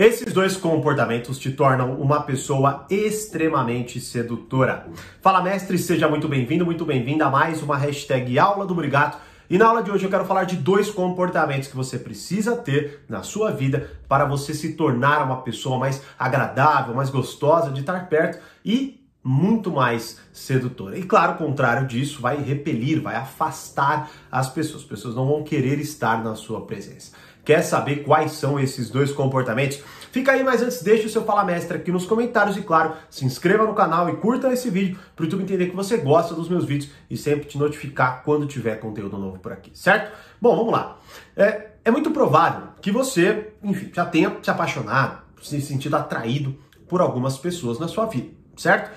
Esses dois comportamentos te tornam uma pessoa extremamente sedutora. Fala, mestre, seja muito bem-vindo, muito bem-vinda a mais uma hashtag Aula do Brigato. E na aula de hoje eu quero falar de dois comportamentos que você precisa ter na sua vida para você se tornar uma pessoa mais agradável, mais gostosa de estar perto e muito mais sedutora. E claro, o contrário disso vai repelir, vai afastar as pessoas. As pessoas não vão querer estar na sua presença. Quer saber quais são esses dois comportamentos? Fica aí, mas antes deixe o seu Fala Mestre aqui nos comentários e claro, se inscreva no canal e curta esse vídeo para o YouTube entender que você gosta dos meus vídeos e sempre te notificar quando tiver conteúdo novo por aqui, certo? Bom, vamos lá. É, é muito provável que você, enfim, já tenha se apaixonado, se sentido atraído por algumas pessoas na sua vida, certo?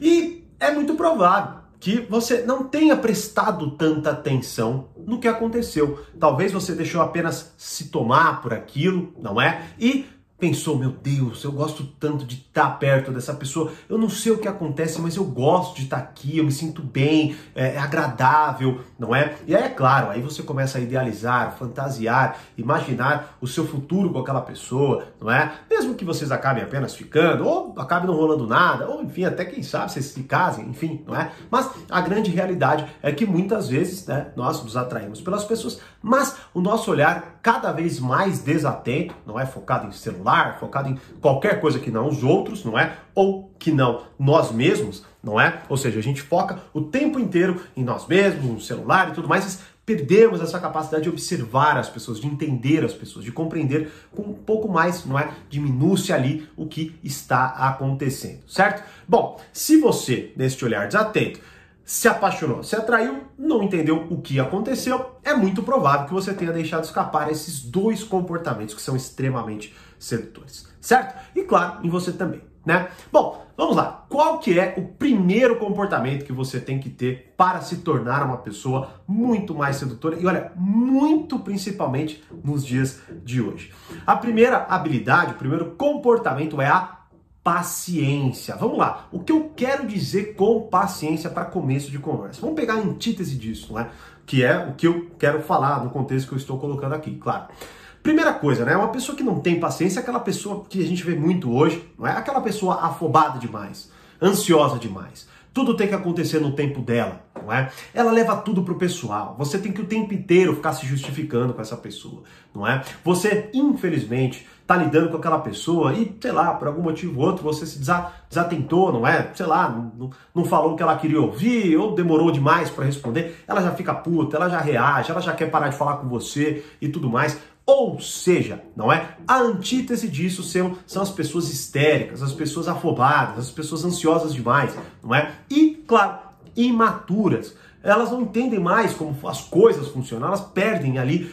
E é muito provável que você não tenha prestado tanta atenção no que aconteceu. Talvez você deixou apenas se tomar por aquilo, não é? E pensou, meu Deus, eu gosto tanto de estar perto dessa pessoa, eu não sei o que acontece, mas eu gosto de estar aqui, eu me sinto bem, é, é agradável, não é? E aí, é claro, aí você começa a idealizar, fantasiar, imaginar o seu futuro com aquela pessoa, não é? Mesmo que vocês acabem apenas ficando, ou acabem não rolando nada, ou enfim, até quem sabe vocês se casem, enfim, não é? Mas a grande realidade é que muitas vezes, né, nós nos atraímos pelas pessoas, mas o nosso olhar cada vez mais desatento, não é? Focado em celular, focado em qualquer coisa que não os outros, não é? Ou que não nós mesmos, não é? Ou seja, a gente foca o tempo inteiro em nós mesmos, no celular e tudo mais, perdemos essa capacidade de observar as pessoas, de entender as pessoas, de compreender com um pouco mais, não é, de minúcia ali o que está acontecendo, certo? Bom, se você, neste olhar desatento, se apaixonou, se atraiu, não entendeu o que aconteceu, é muito provável que você tenha deixado escapar esses dois comportamentos que são extremamente sedutores, certo? E claro, em você também, né? Bom, vamos lá. Qual que é o primeiro comportamento que você tem que ter para se tornar uma pessoa muito mais sedutora? E olha, muito principalmente nos dias de hoje. A primeira habilidade, o primeiro comportamento é a paciência. Vamos lá. O que eu quero dizer com paciência para começo de conversa? Vamos pegar a antítese disso, né? Que é o que eu quero falar no contexto que eu estou colocando aqui, claro. Primeira coisa, né? Uma pessoa que não tem paciência é aquela pessoa que a gente vê muito hoje, não é? Aquela pessoa afobada demais, ansiosa demais. Tudo tem que acontecer no tempo dela, não é? Ela leva tudo pro pessoal. Você tem que o tempo inteiro ficar se justificando com essa pessoa, não é? Você, infelizmente, tá lidando com aquela pessoa e, sei lá, por algum motivo ou outro, você se desatentou, não é? Sei lá, não, não falou o que ela queria ouvir ou demorou demais para responder. Ela já fica puta, ela já reage, ela já quer parar de falar com você e tudo mais. Ou seja, não é? A antítese disso são, são as pessoas histéricas, as pessoas afobadas, as pessoas ansiosas demais, não é? E, claro, imaturas. Elas não entendem mais como as coisas funcionam, elas perdem ali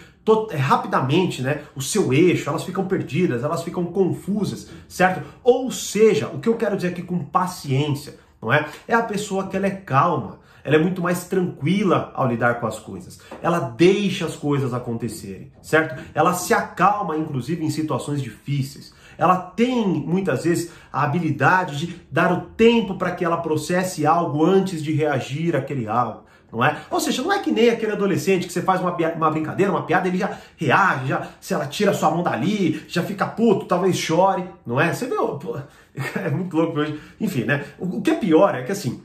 é, rapidamente né, o seu eixo, elas ficam perdidas, elas ficam confusas, certo? Ou seja, o que eu quero dizer aqui com paciência, não é? É a pessoa que ela é calma, ela é muito mais tranquila ao lidar com as coisas. Ela deixa as coisas acontecerem, certo? Ela se acalma, inclusive, em situações difíceis. Ela tem muitas vezes a habilidade de dar o tempo para que ela processe algo antes de reagir àquele algo. Não é? Ou seja, não é que nem aquele adolescente que você faz uma, uma brincadeira, uma piada, ele já reage, já, se ela tira sua mão dali, já fica puto, talvez chore, não é? Você viu? É muito louco hoje. Enfim, né? O, o que é pior é que assim,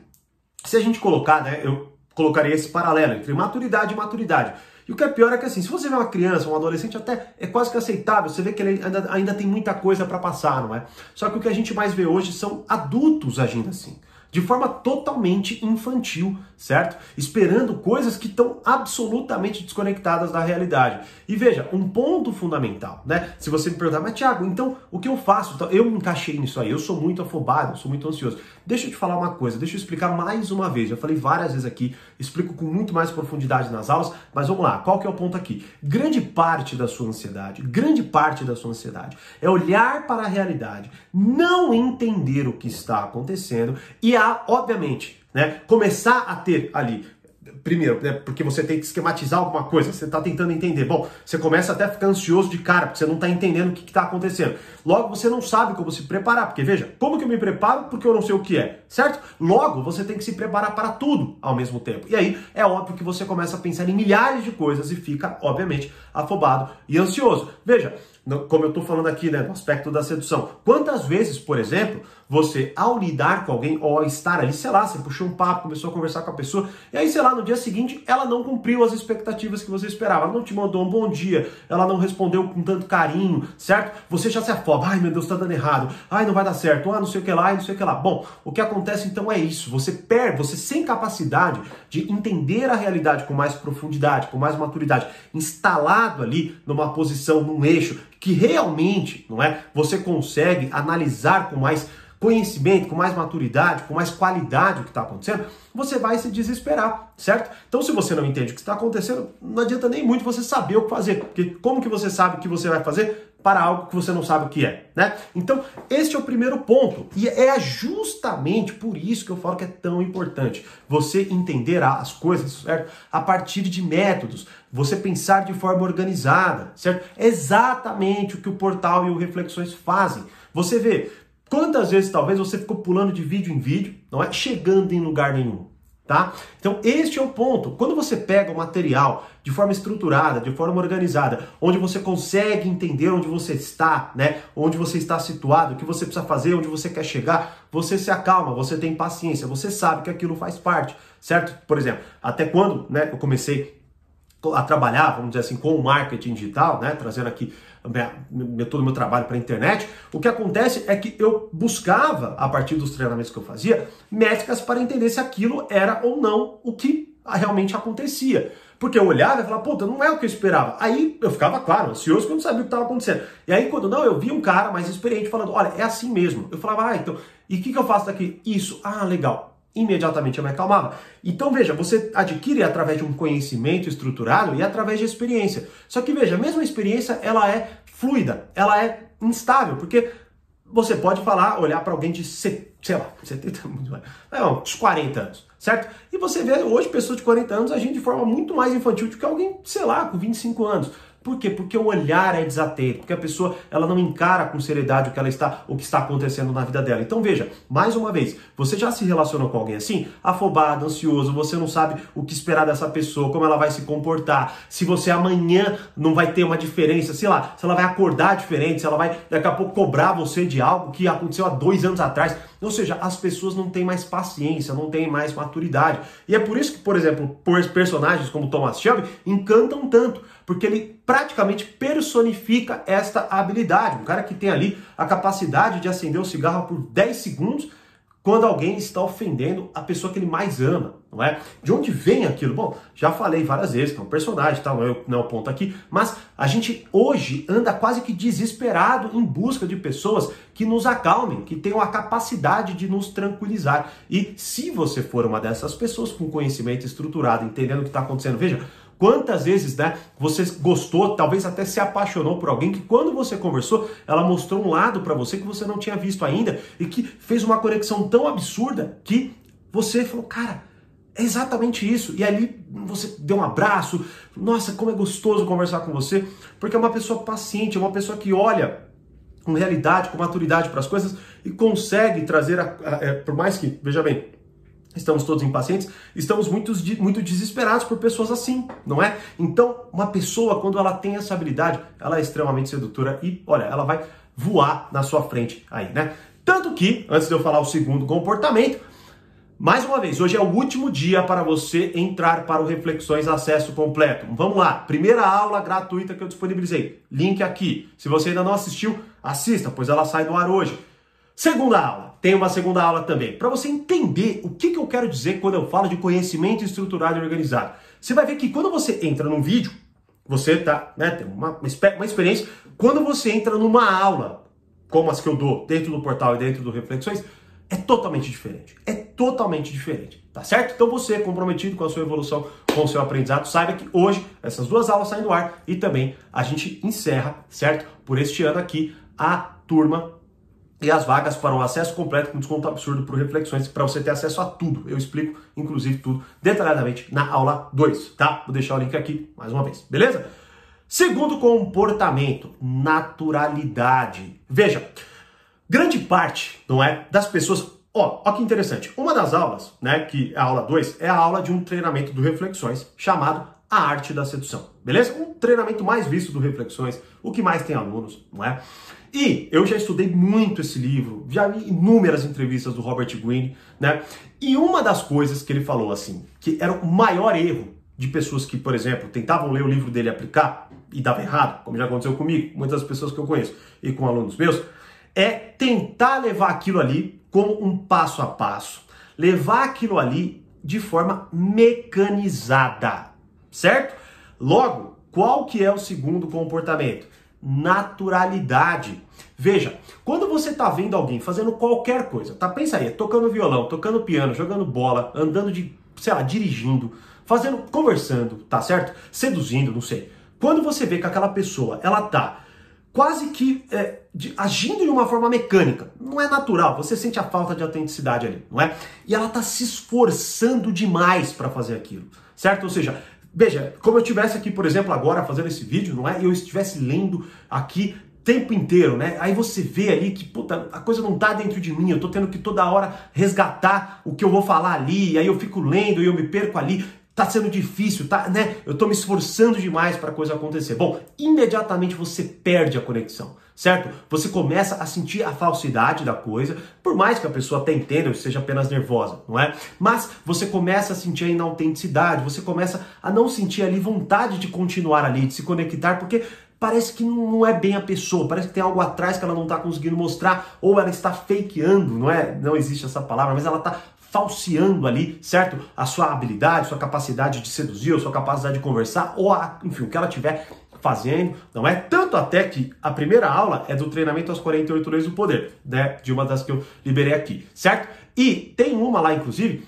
se a gente colocar, né, eu colocaria esse paralelo entre maturidade e maturidade. E o que é pior é que assim, se você vê uma criança, um adolescente, até é quase que aceitável, você vê que ele ainda, ainda tem muita coisa para passar, não é? Só que o que a gente mais vê hoje são adultos agindo assim de forma totalmente infantil, certo? Esperando coisas que estão absolutamente desconectadas da realidade. E veja, um ponto fundamental, né? Se você me perguntar, mas Thiago, então o que eu faço? Então, eu me encaixei nisso aí, eu sou muito afobado, eu sou muito ansioso. Deixa eu te falar uma coisa, deixa eu explicar mais uma vez. Já falei várias vezes aqui, explico com muito mais profundidade nas aulas, mas vamos lá, qual que é o ponto aqui? Grande parte da sua ansiedade, grande parte da sua ansiedade é olhar para a realidade, não entender o que está acontecendo e obviamente, né, começar a ter ali primeiro, né, porque você tem que esquematizar alguma coisa, você está tentando entender. Bom, você começa até a ficar ansioso de cara, porque você não está entendendo o que está acontecendo. Logo, você não sabe como se preparar, porque veja, como que eu me preparo porque eu não sei o que é, certo? Logo, você tem que se preparar para tudo ao mesmo tempo. E aí, é óbvio que você começa a pensar em milhares de coisas e fica, obviamente, afobado e ansioso. Veja, como eu estou falando aqui, né, no aspecto da sedução. Quantas vezes, por exemplo, você, ao lidar com alguém, ou ao estar ali, sei lá, você puxou um papo, começou a conversar com a pessoa, e aí, sei lá, no dia seguinte, ela não cumpriu as expectativas que você esperava, ela não te mandou um bom dia, ela não respondeu com tanto carinho, certo? Você já se afoba, ai meu Deus, tá dando errado, ai não vai dar certo, ah, não sei o que lá, ai não sei o que lá. Bom, o que acontece então é isso, você perde, você sem capacidade de entender a realidade com mais profundidade, com mais maturidade, instalado ali numa posição, num eixo, que realmente, não é? Você consegue analisar com mais conhecimento, com mais maturidade, com mais qualidade o que está acontecendo, você vai se desesperar, certo? Então, se você não entende o que está acontecendo, não adianta nem muito você saber o que fazer, porque como que você sabe o que você vai fazer para algo que você não sabe o que é, né? Então, este é o primeiro ponto, e é justamente por isso que eu falo que é tão importante você entender as coisas, certo? A partir de métodos, você pensar de forma organizada, certo? Exatamente o que o portal e o Reflexões fazem. Você vê, Quantas vezes talvez você ficou pulando de vídeo em vídeo, não é chegando em lugar nenhum, tá? Então este é o ponto. Quando você pega o material de forma estruturada, de forma organizada, onde você consegue entender onde você está, né? Onde você está situado, o que você precisa fazer, onde você quer chegar, você se acalma, você tem paciência, você sabe que aquilo faz parte, certo? Por exemplo, até quando, né, eu comecei a trabalhar, vamos dizer assim, com o marketing digital, né, trazendo aqui minha, todo o meu trabalho para a internet, o que acontece é que eu buscava, a partir dos treinamentos que eu fazia, métricas para entender se aquilo era ou não o que realmente acontecia. Porque eu olhava e falava, puta, não é o que eu esperava. Aí eu ficava, claro, ansioso, porque eu não sabia o que estava acontecendo. E aí, quando não, eu vi um cara mais experiente falando, olha, é assim mesmo. Eu falava, ah, então, e o que, que eu faço daqui? Isso, ah, legal imediatamente eu me acalmava. Então veja, você adquire através de um conhecimento estruturado e através de experiência. Só que veja, a mesma experiência ela é fluida, ela é instável, porque você pode falar, olhar para alguém de, sei lá, 70, não, uns 40 anos, certo? E você vê hoje pessoas de 40 anos agindo de forma muito mais infantil do que alguém, sei lá, com 25 anos. Por quê? Porque o olhar é desatento, porque a pessoa ela não encara com seriedade o que ela está, o que está acontecendo na vida dela. Então veja, mais uma vez, você já se relacionou com alguém assim, afobado, ansioso, você não sabe o que esperar dessa pessoa, como ela vai se comportar, se você amanhã não vai ter uma diferença, sei lá, se ela vai acordar diferente, se ela vai daqui a pouco cobrar você de algo que aconteceu há dois anos atrás. Ou seja, as pessoas não têm mais paciência, não têm mais maturidade. E é por isso que, por exemplo, personagens como Thomas Shelby encantam tanto, porque ele praticamente personifica esta habilidade. Um cara que tem ali a capacidade de acender o cigarro por 10 segundos quando alguém está ofendendo a pessoa que ele mais ama, não é? De onde vem aquilo? Bom, já falei várias vezes que é um personagem, tal, não é, não é o ponto aqui, mas a gente hoje anda quase que desesperado em busca de pessoas que nos acalmem, que tenham a capacidade de nos tranquilizar. E se você for uma dessas pessoas com conhecimento estruturado, entendendo o que está acontecendo, veja, Quantas vezes, né, você gostou, talvez até se apaixonou por alguém que quando você conversou, ela mostrou um lado para você que você não tinha visto ainda e que fez uma conexão tão absurda que você falou, cara, é exatamente isso. E ali você deu um abraço. Nossa, como é gostoso conversar com você, porque é uma pessoa paciente, é uma pessoa que olha com realidade, com maturidade para as coisas e consegue trazer, a, a, a, é, por mais que, veja bem, estamos todos impacientes, estamos muito, muito desesperados por pessoas assim, não é? Então, uma pessoa, quando ela tem essa habilidade, ela é extremamente sedutora e, olha, ela vai voar na sua frente aí, né? Tanto que, antes de eu falar o segundo comportamento, mais uma vez, hoje é o último dia para você entrar para o Reflexões Acesso Completo. Vamos lá, primeira aula gratuita que eu disponibilizei. Link aqui. Se você ainda não assistiu, assista, pois ela sai do ar hoje. Segunda aula, tem uma segunda aula também, para você entender o que, que eu quero dizer quando eu falo de conhecimento estruturado e organizado. Você vai ver que quando você entra num vídeo, você tá, né, tem uma, uma experiência. Quando você entra numa aula, como as que eu dou dentro do portal e dentro do Reflexões, é totalmente diferente. É totalmente diferente, tá certo? Então você, comprometido com a sua evolução, com o seu aprendizado, saiba que hoje essas duas aulas saem do ar e também a gente encerra, certo? Por este ano aqui, a turma e as vagas para o acesso completo com desconto absurdo para Reflexões, para você ter acesso a tudo. Eu explico, inclusive, tudo detalhadamente na aula 2, tá? Vou deixar o link aqui mais uma vez, beleza? Segundo comportamento, naturalidade. Veja, grande parte, não é, das pessoas... Ó, ó que interessante. Uma das aulas, né, que é a aula 2, é a aula de um treinamento do Reflexões chamado a arte da sedução, beleza? Um treinamento mais visto do Reflexões, o que mais tem alunos, não é? E eu já estudei muito esse livro, já vi inúmeras entrevistas do Robert Greene, né? E uma das coisas que ele falou assim, que era o maior erro de pessoas que, por exemplo, tentavam ler o livro dele e aplicar e dava errado, como já aconteceu comigo, muitas pessoas que eu conheço e com alunos meus, é tentar levar aquilo ali como um passo a passo, levar aquilo ali de forma mecanizada, certo? Logo, qual que é o segundo comportamento? Naturalidade. Veja, quando você está vendo alguém fazendo qualquer coisa, tá? Pensa aí, tocando violão, tocando piano, jogando bola, andando de, sei lá, dirigindo, fazendo, conversando, tá certo? Seduzindo, não sei. Quando você vê que aquela pessoa, ela tá quase que é, de, agindo de uma forma mecânica. Não é natural, você sente a falta de autenticidade ali, não é? E ela está se esforçando demais para fazer aquilo, certo? Ou seja, veja, como eu estivesse aqui, por exemplo, agora fazendo esse vídeo, não é? E eu estivesse lendo aqui tempo inteiro, né? Aí você vê ali que, puta, a coisa não tá dentro de mim, eu tô tendo que toda hora resgatar o que eu vou falar ali, aí eu fico lendo e eu me perco ali tá sendo difícil, tá, né? Eu tô me esforçando demais para coisa acontecer. Bom, imediatamente você perde a conexão, certo? Você começa a sentir a falsidade da coisa, por mais que a pessoa até entenda ou seja apenas nervosa, não é? Mas você começa a sentir a inautenticidade, você começa a não sentir ali vontade de continuar ali, de se conectar, porque parece que não é bem a pessoa, parece que tem algo atrás que ela não está conseguindo mostrar, ou ela está fakeando, não é? Não existe essa palavra, mas ela está falseando ali, certo? A sua habilidade, sua capacidade de seduzir, a sua capacidade de conversar, ou a, enfim, o que ela tiver fazendo, não é? Tanto até que a primeira aula é do treinamento às 48 leis do poder, né? De uma das que eu liberei aqui, certo? E tem uma lá, inclusive,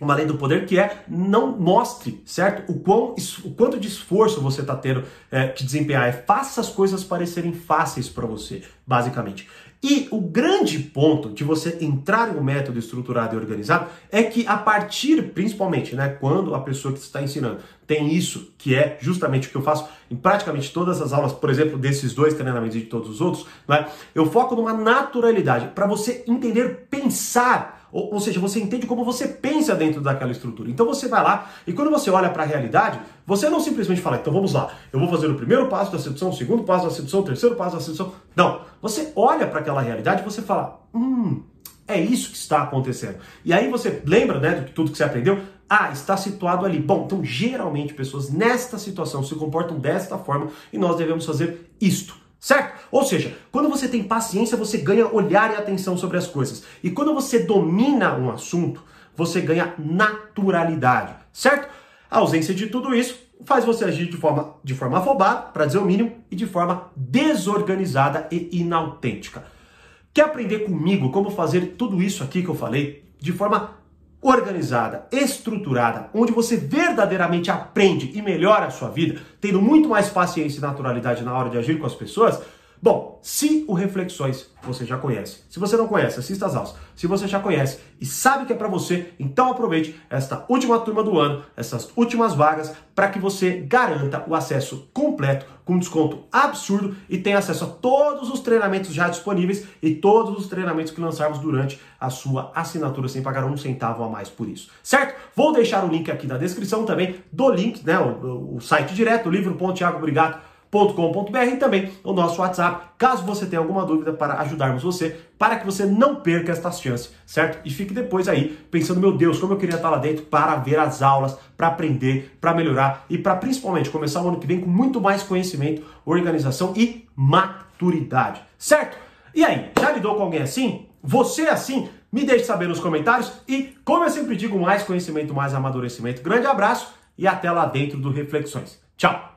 uma lei do poder que é não mostre, certo? O, quão, o quanto de esforço você está tendo é, que desempenhar. É faça as coisas parecerem fáceis para você, basicamente. E o grande ponto de você entrar um método estruturado e organizado é que a partir, principalmente, né, quando a pessoa que está ensinando tem isso, que é justamente o que eu faço em praticamente todas as aulas, por exemplo, desses dois treinamentos e de todos os outros, né, eu foco numa naturalidade para você entender pensar ou, ou, seja, você entende como você pensa dentro daquela estrutura. Então você vai lá e quando você olha para a realidade, você não simplesmente fala, então vamos lá, eu vou fazer o primeiro passo da sedução, o segundo passo da sedução, o terceiro passo da sedução. Não. Você olha para aquela realidade e você fala, hum, é isso que está acontecendo. E aí você lembra, né, de tudo que você aprendeu? Ah, está situado ali. Bom, então geralmente pessoas nesta situação se comportam desta forma e nós devemos fazer isto. Certo? Ou seja, quando você tem paciência, você ganha olhar e atenção sobre as coisas. E quando você domina um assunto, você ganha naturalidade. Certo? A ausência de tudo isso faz você agir de forma, de forma afobada, para dizer o mínimo, e de forma desorganizada e inautêntica. Quer aprender comigo como fazer tudo isso aqui que eu falei de forma organizada, estruturada, onde você verdadeiramente aprende e melhora a sua vida, tendo muito mais paciência e naturalidade na hora de agir com as pessoas, Bom, se o Reflexões você já conhece, se você não conhece, assista às aulas. Se você já conhece e sabe que é para você, então aproveite esta última turma do ano, essas últimas vagas, para que você garanta o acesso completo com desconto absurdo e tenha acesso a todos os treinamentos já disponíveis e todos os treinamentos que lançarmos durante a sua assinatura sem pagar um centavo a mais por isso, certo? Vou deixar o link aqui na descrição também do link, né, o, o site direto, livro.tiagobrigato.com com.br e também o nosso WhatsApp, caso você tenha alguma dúvida para ajudarmos você, para que você não perca estas chances, certo? E fique depois aí pensando, meu Deus, como eu queria estar lá dentro para ver as aulas, para aprender, para melhorar e para principalmente começar o ano que vem com muito mais conhecimento, organização e maturidade, certo? E aí, já lidou com alguém assim? Você assim? Me deixe saber nos comentários e, como eu sempre digo, mais conhecimento, mais amadurecimento. Grande abraço e até lá dentro do Reflexões. Tchau!